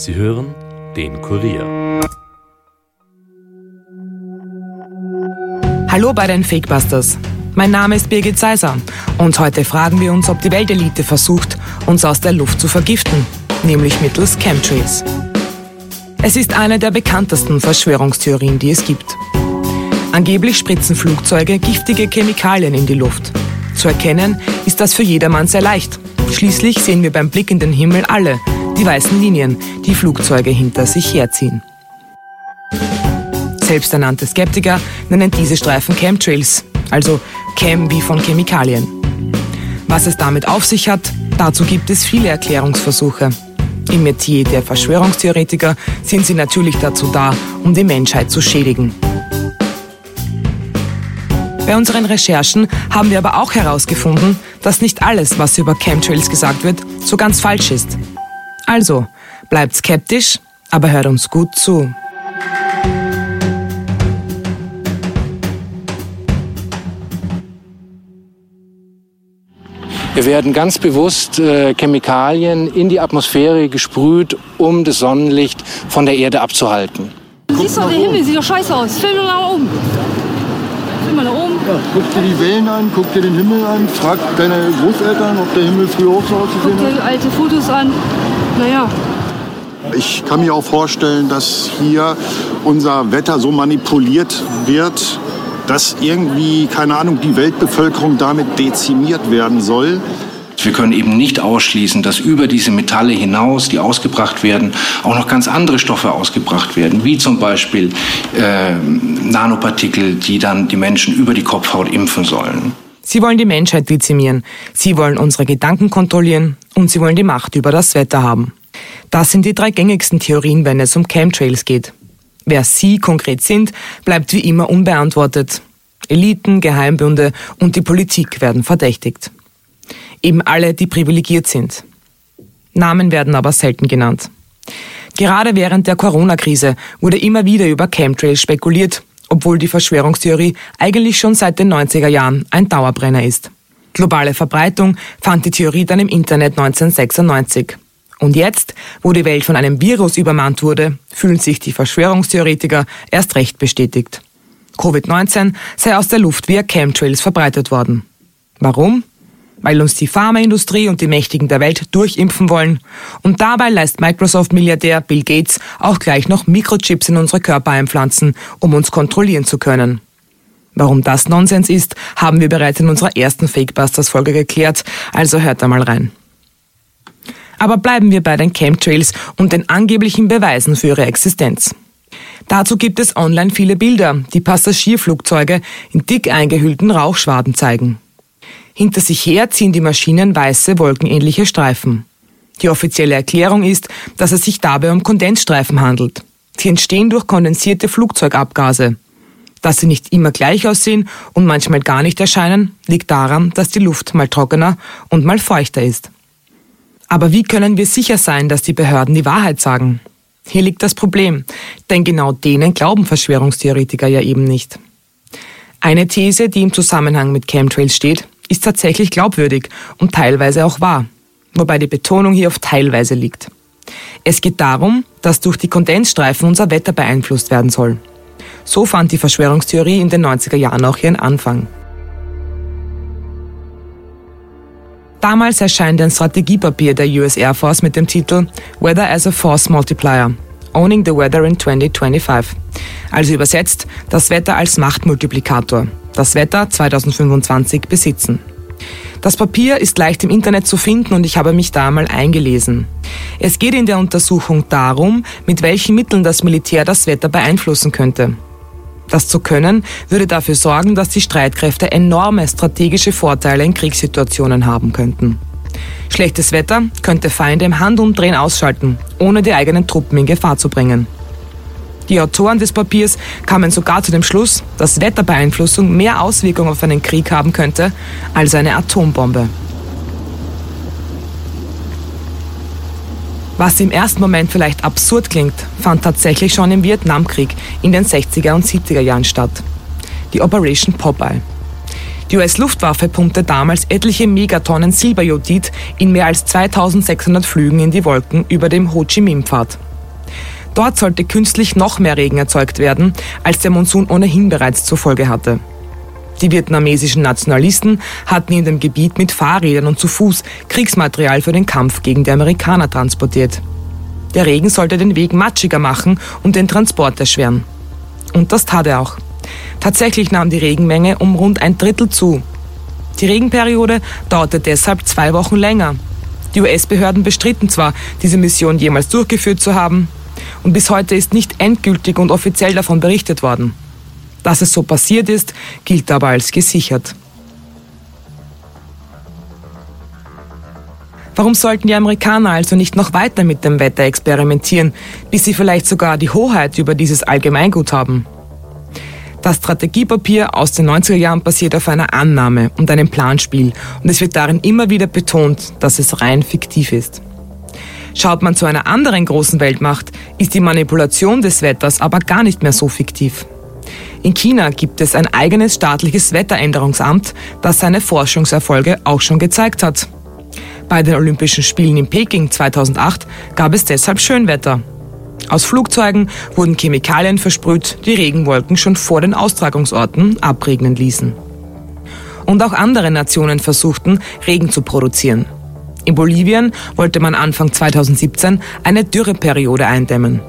Sie hören den Kurier. Hallo bei den Fakebusters. Mein Name ist Birgit Seiser und heute fragen wir uns, ob die Weltelite versucht, uns aus der Luft zu vergiften, nämlich mittels Chemtrails. Es ist eine der bekanntesten Verschwörungstheorien, die es gibt. Angeblich spritzen Flugzeuge giftige Chemikalien in die Luft. Zu erkennen ist das für jedermann sehr leicht. Schließlich sehen wir beim Blick in den Himmel alle die weißen Linien, die Flugzeuge hinter sich herziehen. Selbsternannte Skeptiker nennen diese Streifen Chemtrails, also Chem wie von Chemikalien. Was es damit auf sich hat, dazu gibt es viele Erklärungsversuche. Im Metier der Verschwörungstheoretiker sind sie natürlich dazu da, um die Menschheit zu schädigen. Bei unseren Recherchen haben wir aber auch herausgefunden, dass nicht alles, was über Chemtrails gesagt wird, so ganz falsch ist. Also, bleibt skeptisch, aber hört uns gut zu. Wir werden ganz bewusst äh, Chemikalien in die Atmosphäre gesprüht, um das Sonnenlicht von der Erde abzuhalten. Siehst du, der Himmel sieht doch scheiße aus. Film mal nach oben. Film mal nach oben. Ja, guck dir die Wellen an, guck dir den Himmel an, frag deine Großeltern, ob der Himmel früher auch so ausgesehen Guck hat. dir alte Fotos an. Naja, Ich kann mir auch vorstellen, dass hier unser Wetter so manipuliert wird, dass irgendwie, keine Ahnung, die Weltbevölkerung damit dezimiert werden soll. Wir können eben nicht ausschließen, dass über diese Metalle hinaus, die ausgebracht werden, auch noch ganz andere Stoffe ausgebracht werden, wie zum Beispiel äh, Nanopartikel, die dann die Menschen über die Kopfhaut impfen sollen. Sie wollen die Menschheit dezimieren, sie wollen unsere Gedanken kontrollieren und sie wollen die Macht über das Wetter haben. Das sind die drei gängigsten Theorien, wenn es um Chemtrails geht. Wer sie konkret sind, bleibt wie immer unbeantwortet. Eliten, Geheimbünde und die Politik werden verdächtigt. Eben alle, die privilegiert sind. Namen werden aber selten genannt. Gerade während der Corona-Krise wurde immer wieder über Chemtrails spekuliert, obwohl die Verschwörungstheorie eigentlich schon seit den 90er Jahren ein Dauerbrenner ist. Globale Verbreitung fand die Theorie dann im Internet 1996. Und jetzt, wo die Welt von einem Virus übermannt wurde, fühlen sich die Verschwörungstheoretiker erst recht bestätigt. Covid-19 sei aus der Luft via Chemtrails verbreitet worden. Warum? Weil uns die Pharmaindustrie und die Mächtigen der Welt durchimpfen wollen. Und dabei lässt Microsoft-Milliardär Bill Gates auch gleich noch Mikrochips in unsere Körper einpflanzen, um uns kontrollieren zu können. Warum das Nonsens ist, haben wir bereits in unserer ersten Fakebusters-Folge geklärt, also hört da mal rein. Aber bleiben wir bei den Chemtrails und den angeblichen Beweisen für ihre Existenz. Dazu gibt es online viele Bilder, die Passagierflugzeuge in dick eingehüllten Rauchschwaden zeigen. Hinter sich her ziehen die Maschinen weiße, wolkenähnliche Streifen. Die offizielle Erklärung ist, dass es sich dabei um Kondensstreifen handelt. Sie entstehen durch kondensierte Flugzeugabgase. Dass sie nicht immer gleich aussehen und manchmal gar nicht erscheinen, liegt daran, dass die Luft mal trockener und mal feuchter ist. Aber wie können wir sicher sein, dass die Behörden die Wahrheit sagen? Hier liegt das Problem, denn genau denen glauben Verschwörungstheoretiker ja eben nicht. Eine These, die im Zusammenhang mit Chemtrails steht, ist tatsächlich glaubwürdig und teilweise auch wahr, wobei die Betonung hier auf teilweise liegt. Es geht darum, dass durch die Kondensstreifen unser Wetter beeinflusst werden soll. So fand die Verschwörungstheorie in den 90er Jahren auch ihren Anfang. Damals erscheint ein Strategiepapier der US Air Force mit dem Titel Weather as a Force Multiplier. Owning the Weather in 2025. Also übersetzt, das Wetter als Machtmultiplikator. Das Wetter 2025 besitzen. Das Papier ist leicht im Internet zu finden und ich habe mich da mal eingelesen. Es geht in der Untersuchung darum, mit welchen Mitteln das Militär das Wetter beeinflussen könnte. Das zu können, würde dafür sorgen, dass die Streitkräfte enorme strategische Vorteile in Kriegssituationen haben könnten. Schlechtes Wetter könnte Feinde im Handumdrehen ausschalten, ohne die eigenen Truppen in Gefahr zu bringen. Die Autoren des Papiers kamen sogar zu dem Schluss, dass Wetterbeeinflussung mehr Auswirkungen auf einen Krieg haben könnte als eine Atombombe. Was im ersten Moment vielleicht absurd klingt, fand tatsächlich schon im Vietnamkrieg in den 60er und 70er Jahren statt. Die Operation Popeye. Die US-Luftwaffe pumpte damals etliche Megatonnen Silberjodid in mehr als 2600 Flügen in die Wolken über dem Ho Chi Minh-Pfad. Dort sollte künstlich noch mehr Regen erzeugt werden, als der Monsun ohnehin bereits zur Folge hatte. Die vietnamesischen Nationalisten hatten in dem Gebiet mit Fahrrädern und zu Fuß Kriegsmaterial für den Kampf gegen die Amerikaner transportiert. Der Regen sollte den Weg matschiger machen und den Transport erschweren. Und das tat er auch. Tatsächlich nahm die Regenmenge um rund ein Drittel zu. Die Regenperiode dauerte deshalb zwei Wochen länger. Die US-Behörden bestritten zwar, diese Mission jemals durchgeführt zu haben, und bis heute ist nicht endgültig und offiziell davon berichtet worden. Dass es so passiert ist, gilt aber als gesichert. Warum sollten die Amerikaner also nicht noch weiter mit dem Wetter experimentieren, bis sie vielleicht sogar die Hoheit über dieses Allgemeingut haben? Das Strategiepapier aus den 90er Jahren basiert auf einer Annahme und einem Planspiel und es wird darin immer wieder betont, dass es rein fiktiv ist. Schaut man zu einer anderen großen Weltmacht, ist die Manipulation des Wetters aber gar nicht mehr so fiktiv. In China gibt es ein eigenes staatliches Wetteränderungsamt, das seine Forschungserfolge auch schon gezeigt hat. Bei den Olympischen Spielen in Peking 2008 gab es deshalb Schönwetter. Aus Flugzeugen wurden Chemikalien versprüht, die Regenwolken schon vor den Austragungsorten abregnen ließen. Und auch andere Nationen versuchten, Regen zu produzieren. In Bolivien wollte man Anfang 2017 eine Dürreperiode eindämmen.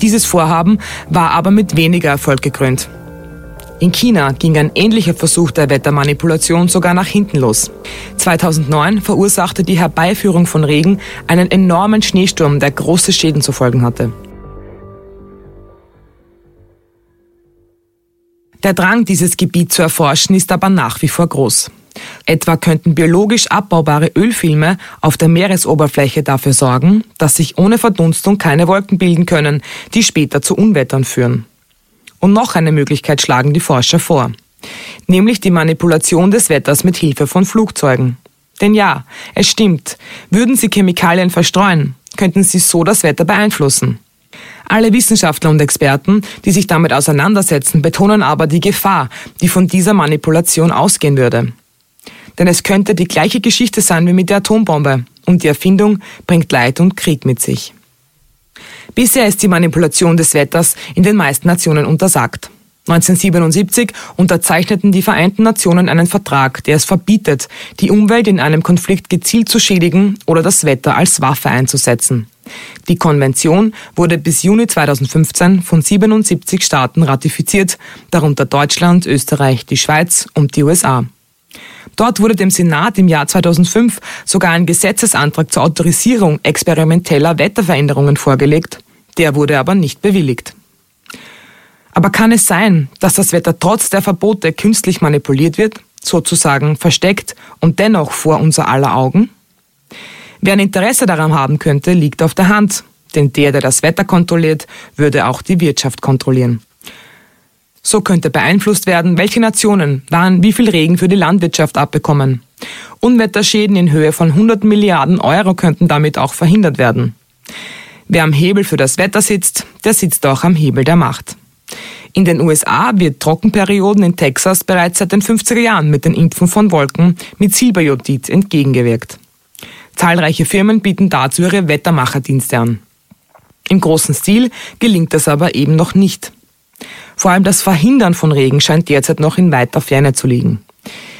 Dieses Vorhaben war aber mit weniger Erfolg gekrönt. In China ging ein ähnlicher Versuch der Wettermanipulation sogar nach hinten los. 2009 verursachte die Herbeiführung von Regen einen enormen Schneesturm, der große Schäden zu folgen hatte. Der Drang, dieses Gebiet zu erforschen, ist aber nach wie vor groß. Etwa könnten biologisch abbaubare Ölfilme auf der Meeresoberfläche dafür sorgen, dass sich ohne Verdunstung keine Wolken bilden können, die später zu Unwettern führen. Und noch eine Möglichkeit schlagen die Forscher vor, nämlich die Manipulation des Wetters mit Hilfe von Flugzeugen. Denn ja, es stimmt, würden sie Chemikalien verstreuen, könnten sie so das Wetter beeinflussen. Alle Wissenschaftler und Experten, die sich damit auseinandersetzen, betonen aber die Gefahr, die von dieser Manipulation ausgehen würde. Denn es könnte die gleiche Geschichte sein wie mit der Atombombe und die Erfindung bringt Leid und Krieg mit sich. Bisher ist die Manipulation des Wetters in den meisten Nationen untersagt. 1977 unterzeichneten die Vereinten Nationen einen Vertrag, der es verbietet, die Umwelt in einem Konflikt gezielt zu schädigen oder das Wetter als Waffe einzusetzen. Die Konvention wurde bis Juni 2015 von 77 Staaten ratifiziert, darunter Deutschland, Österreich, die Schweiz und die USA. Dort wurde dem Senat im Jahr 2005 sogar ein Gesetzesantrag zur Autorisierung experimenteller Wetterveränderungen vorgelegt. Der wurde aber nicht bewilligt. Aber kann es sein, dass das Wetter trotz der Verbote künstlich manipuliert wird, sozusagen versteckt und dennoch vor unser aller Augen? Wer ein Interesse daran haben könnte, liegt auf der Hand, denn der, der das Wetter kontrolliert, würde auch die Wirtschaft kontrollieren. So könnte beeinflusst werden, welche Nationen wann wie viel Regen für die Landwirtschaft abbekommen. Unwetterschäden in Höhe von 100 Milliarden Euro könnten damit auch verhindert werden. Wer am Hebel für das Wetter sitzt, der sitzt auch am Hebel der Macht. In den USA wird Trockenperioden in Texas bereits seit den 50er Jahren mit den Impfen von Wolken mit Silberjodid entgegengewirkt. Zahlreiche Firmen bieten dazu ihre Wettermacherdienste an. Im großen Stil gelingt das aber eben noch nicht. Vor allem das Verhindern von Regen scheint derzeit noch in weiter Ferne zu liegen.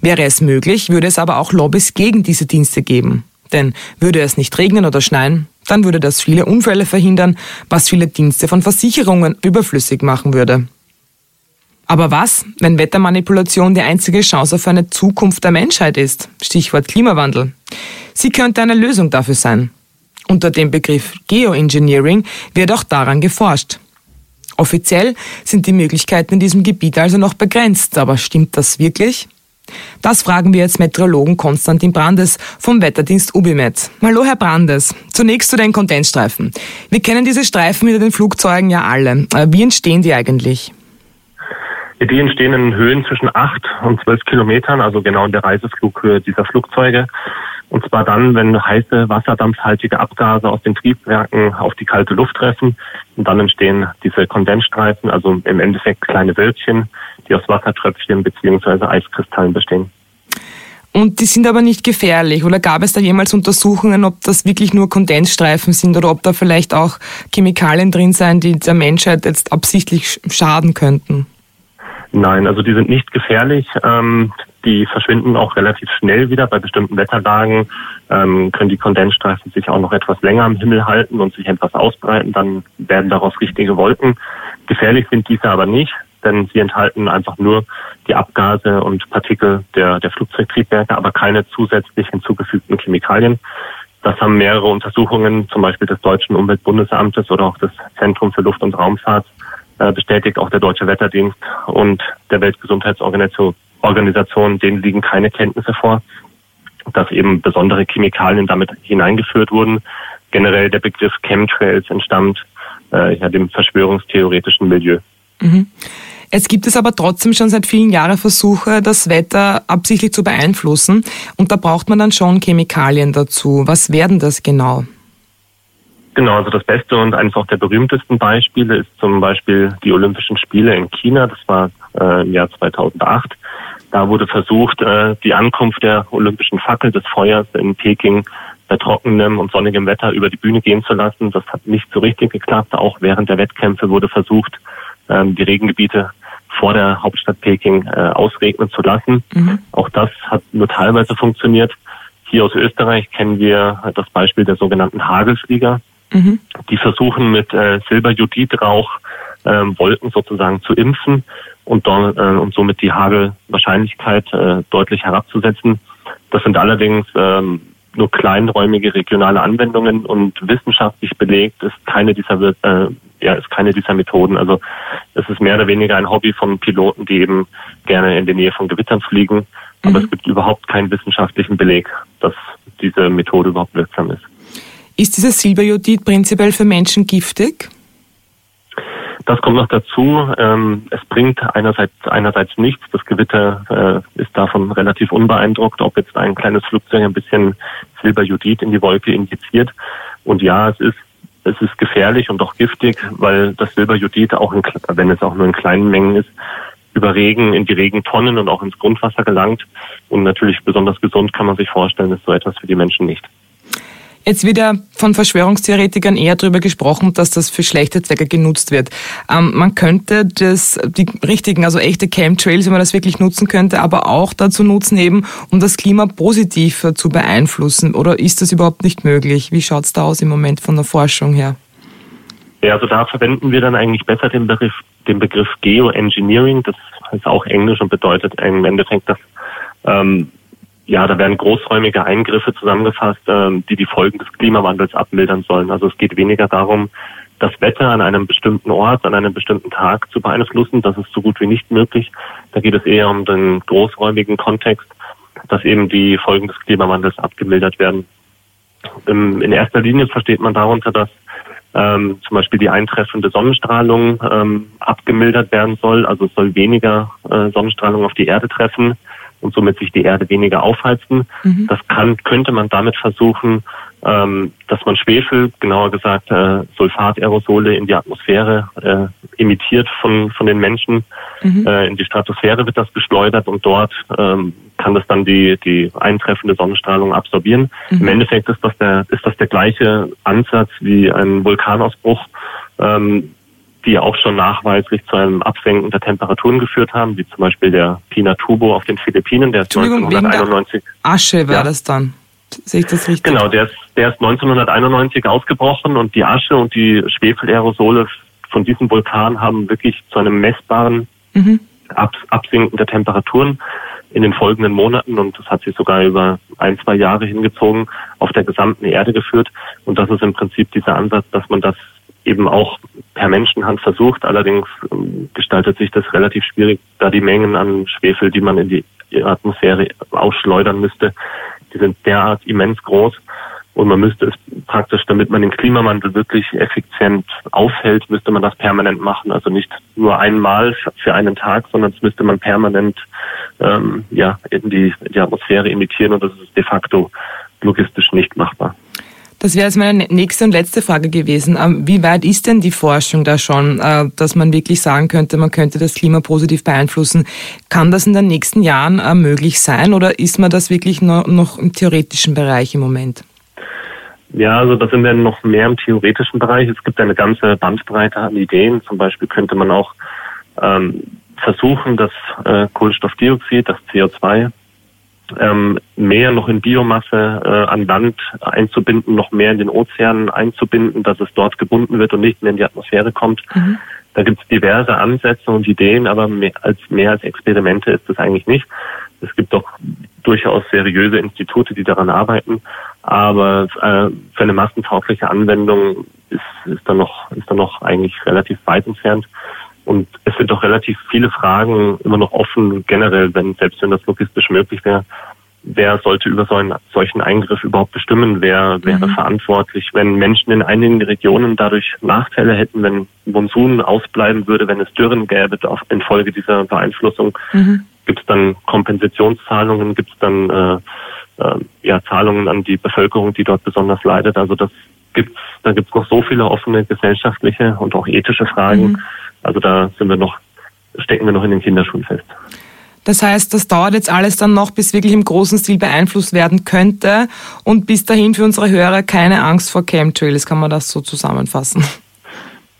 Wäre es möglich, würde es aber auch Lobbys gegen diese Dienste geben. Denn würde es nicht regnen oder schneien, dann würde das viele Unfälle verhindern, was viele Dienste von Versicherungen überflüssig machen würde. Aber was, wenn Wettermanipulation die einzige Chance auf eine Zukunft der Menschheit ist? Stichwort Klimawandel. Sie könnte eine Lösung dafür sein. Unter dem Begriff Geoengineering wird auch daran geforscht. Offiziell sind die Möglichkeiten in diesem Gebiet also noch begrenzt, aber stimmt das wirklich? Das fragen wir jetzt Meteorologen Konstantin Brandes vom Wetterdienst Ubimet. Hallo Herr Brandes, zunächst zu den Kondensstreifen. Wir kennen diese Streifen hinter den Flugzeugen ja alle. Äh, wie entstehen die eigentlich? Die entstehen in Höhen zwischen 8 und 12 Kilometern, also genau in der Reiseflughöhe dieser Flugzeuge. Und zwar dann, wenn heiße, wasserdampfhaltige Abgase aus den Triebwerken auf die kalte Luft treffen. Und dann entstehen diese Kondensstreifen, also im Endeffekt kleine Wölkchen, die aus Wassertröpfchen beziehungsweise Eiskristallen bestehen. Und die sind aber nicht gefährlich. Oder gab es da jemals Untersuchungen, ob das wirklich nur Kondensstreifen sind oder ob da vielleicht auch Chemikalien drin sein, die der Menschheit jetzt absichtlich schaden könnten? Nein, also die sind nicht gefährlich. Ähm, die verschwinden auch relativ schnell wieder. Bei bestimmten Wetterlagen ähm, können die Kondensstreifen sich auch noch etwas länger am Himmel halten und sich etwas ausbreiten. Dann werden daraus richtige Wolken. Gefährlich sind diese aber nicht denn sie enthalten einfach nur die Abgase und Partikel der, der Flugzeugtriebwerke, aber keine zusätzlich hinzugefügten Chemikalien. Das haben mehrere Untersuchungen, zum Beispiel des Deutschen Umweltbundesamtes oder auch des Zentrum für Luft- und Raumfahrt, äh, bestätigt auch der Deutsche Wetterdienst und der Weltgesundheitsorganisation. Organisation, denen liegen keine Kenntnisse vor, dass eben besondere Chemikalien damit hineingeführt wurden. Generell der Begriff Chemtrails entstammt äh, ja, dem verschwörungstheoretischen Milieu. Mhm. Jetzt gibt es aber trotzdem schon seit vielen Jahren Versuche, das Wetter absichtlich zu beeinflussen. Und da braucht man dann schon Chemikalien dazu. Was werden das genau? Genau, also das beste und eines auch der berühmtesten Beispiele ist zum Beispiel die Olympischen Spiele in China. Das war äh, im Jahr 2008. Da wurde versucht, äh, die Ankunft der olympischen Fackel des Feuers in Peking bei trockenem und sonnigem Wetter über die Bühne gehen zu lassen. Das hat nicht so richtig geklappt. Auch während der Wettkämpfe wurde versucht, ähm, die Regengebiete vor der Hauptstadt Peking äh, ausregnen zu lassen. Mhm. Auch das hat nur teilweise funktioniert. Hier aus Österreich kennen wir das Beispiel der sogenannten Hagelflieger. Mhm. Die versuchen mit äh, Silberjodidrauch äh, Wolken sozusagen zu impfen und, dort, äh, und somit die Hagelwahrscheinlichkeit äh, deutlich herabzusetzen. Das sind allerdings ähm, nur kleinräumige regionale Anwendungen und wissenschaftlich belegt ist keine dieser äh, ja, ist keine dieser Methoden. Also es ist mehr oder weniger ein Hobby von Piloten, die eben gerne in der Nähe von Gewittern fliegen. Aber mhm. es gibt überhaupt keinen wissenschaftlichen Beleg, dass diese Methode überhaupt wirksam ist. Ist dieses Silberjodid prinzipiell für Menschen giftig? Das kommt noch dazu. Ähm, es bringt einerseits, einerseits nichts. Das Gewitter äh, ist davon relativ unbeeindruckt, ob jetzt ein kleines Flugzeug ein bisschen Silberjodid in die Wolke injiziert. Und ja, es ist es ist gefährlich und auch giftig, weil das Silberjodid auch, in, wenn es auch nur in kleinen Mengen ist, über Regen in die Regentonnen und auch ins Grundwasser gelangt. Und natürlich besonders gesund kann man sich vorstellen, ist so etwas für die Menschen nicht. Jetzt wird ja von Verschwörungstheoretikern eher darüber gesprochen, dass das für schlechte Zwecke genutzt wird. Ähm, man könnte das, die richtigen, also echte Chemtrails, wenn man das wirklich nutzen könnte, aber auch dazu nutzen eben, um das Klima positiv zu beeinflussen. Oder ist das überhaupt nicht möglich? Wie schaut es da aus im Moment von der Forschung her? Ja, also da verwenden wir dann eigentlich besser den Begriff, den Begriff Geoengineering. Das ist auch Englisch und bedeutet im Endeffekt, dass ähm, ja, da werden großräumige Eingriffe zusammengefasst, ähm, die die Folgen des Klimawandels abmildern sollen. Also es geht weniger darum, das Wetter an einem bestimmten Ort, an einem bestimmten Tag zu beeinflussen. Das ist so gut wie nicht möglich. Da geht es eher um den großräumigen Kontext, dass eben die Folgen des Klimawandels abgemildert werden. In erster Linie versteht man darunter, dass ähm, zum Beispiel die eintreffende Sonnenstrahlung ähm, abgemildert werden soll. Also es soll weniger äh, Sonnenstrahlung auf die Erde treffen und somit sich die Erde weniger aufheizen. Mhm. Das kann, könnte man damit versuchen, ähm, dass man Schwefel, genauer gesagt äh, Sulfaterosole in die Atmosphäre äh, emittiert von, von den Menschen. Mhm. Äh, in die Stratosphäre wird das geschleudert und dort ähm, kann das dann die, die eintreffende Sonnenstrahlung absorbieren. Mhm. Im Endeffekt ist das der, ist das der gleiche Ansatz wie ein Vulkanausbruch. Ähm, die auch schon nachweislich zu einem Absenken der Temperaturen geführt haben, wie zum Beispiel der Pinatubo auf den Philippinen, der ist 1991. Asche war ja. das dann. Sehe ich das richtig? Genau, der ist, der ist 1991 ausgebrochen und die Asche und die Schwefelaerosole von diesem Vulkan haben wirklich zu einem messbaren mhm. Absinken der Temperaturen in den folgenden Monaten und das hat sich sogar über ein, zwei Jahre hingezogen auf der gesamten Erde geführt. Und das ist im Prinzip dieser Ansatz, dass man das eben auch per Menschenhand versucht. Allerdings ähm, gestaltet sich das relativ schwierig, da die Mengen an Schwefel, die man in die Atmosphäre ausschleudern müsste, die sind derart immens groß. Und man müsste es praktisch, damit man den Klimawandel wirklich effizient aufhält, müsste man das permanent machen. Also nicht nur einmal für einen Tag, sondern es müsste man permanent ähm, ja, in, die, in die Atmosphäre emittieren und das ist de facto logistisch nicht machbar. Das wäre jetzt meine nächste und letzte Frage gewesen. Ähm, wie weit ist denn die Forschung da schon, äh, dass man wirklich sagen könnte, man könnte das Klima positiv beeinflussen? Kann das in den nächsten Jahren äh, möglich sein oder ist man das wirklich noch im theoretischen Bereich im Moment? Ja, also da sind wir noch mehr im theoretischen Bereich. Es gibt eine ganze Bandbreite an Ideen. Zum Beispiel könnte man auch ähm, versuchen, das äh, Kohlenstoffdioxid, das CO2, ähm, mehr noch in Biomasse äh, an Land einzubinden, noch mehr in den Ozeanen einzubinden, dass es dort gebunden wird und nicht mehr in die Atmosphäre kommt. Mhm. Da gibt es diverse Ansätze und Ideen, aber mehr als, mehr als Experimente ist es eigentlich nicht. Es gibt doch durchaus seriöse Institute, die daran arbeiten, aber äh, für eine massentaugliche Anwendung ist, ist da noch ist da noch eigentlich relativ weit entfernt. Und es sind doch relativ viele Fragen immer noch offen, generell, wenn, selbst wenn das logistisch möglich wäre. Wer sollte über so einen solchen Eingriff überhaupt bestimmen? Wer wäre mhm. verantwortlich, wenn Menschen in einigen Regionen dadurch Nachteile hätten, wenn Monsun ausbleiben würde, wenn es Dürren gäbe infolge dieser Beeinflussung? Mhm. Gibt es dann Kompensationszahlungen? Gibt es dann äh, äh, ja, Zahlungen an die Bevölkerung, die dort besonders leidet? Also das gibt's, da gibt es noch so viele offene gesellschaftliche und auch ethische Fragen. Mhm also da sind wir noch, stecken wir noch in den Kinderschuhen fest. Das heißt, das dauert jetzt alles dann noch, bis wirklich im großen Stil beeinflusst werden könnte. Und bis dahin für unsere Hörer keine Angst vor Chemtrails, kann man das so zusammenfassen?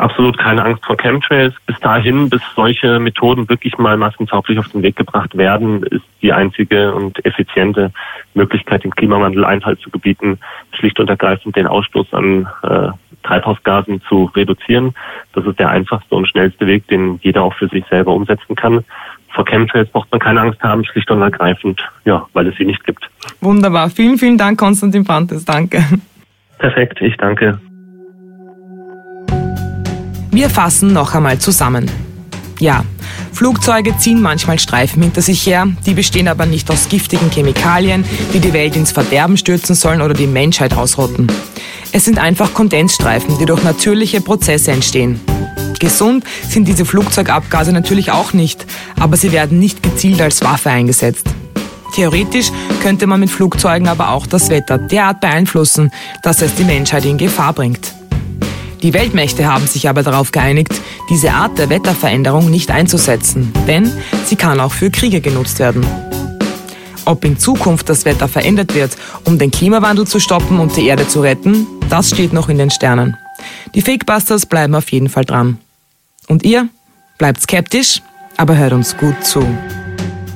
Absolut keine Angst vor Chemtrails. Bis dahin, bis solche Methoden wirklich mal massentauglich auf den Weg gebracht werden, ist die einzige und effiziente Möglichkeit, dem Klimawandel Einhalt zu gebieten, schlicht und ergreifend den Ausstoß an äh, Treibhausgasen zu reduzieren. Das ist der einfachste und schnellste Weg, den jeder auch für sich selber umsetzen kann. Vor Chemtrails braucht man keine Angst haben, schlicht und ergreifend, ja, weil es sie nicht gibt. Wunderbar. Vielen, vielen Dank, Konstantin Pantes. Danke. Perfekt, ich danke. Wir fassen noch einmal zusammen. Ja, Flugzeuge ziehen manchmal Streifen hinter sich her, die bestehen aber nicht aus giftigen Chemikalien, die die Welt ins Verderben stürzen sollen oder die Menschheit ausrotten. Es sind einfach Kondensstreifen, die durch natürliche Prozesse entstehen. Gesund sind diese Flugzeugabgase natürlich auch nicht, aber sie werden nicht gezielt als Waffe eingesetzt. Theoretisch könnte man mit Flugzeugen aber auch das Wetter derart beeinflussen, dass es die Menschheit in Gefahr bringt. Die Weltmächte haben sich aber darauf geeinigt, diese Art der Wetterveränderung nicht einzusetzen, denn sie kann auch für Kriege genutzt werden. Ob in Zukunft das Wetter verändert wird, um den Klimawandel zu stoppen und die Erde zu retten, das steht noch in den Sternen. Die Fakebusters bleiben auf jeden Fall dran. Und ihr? Bleibt skeptisch, aber hört uns gut zu.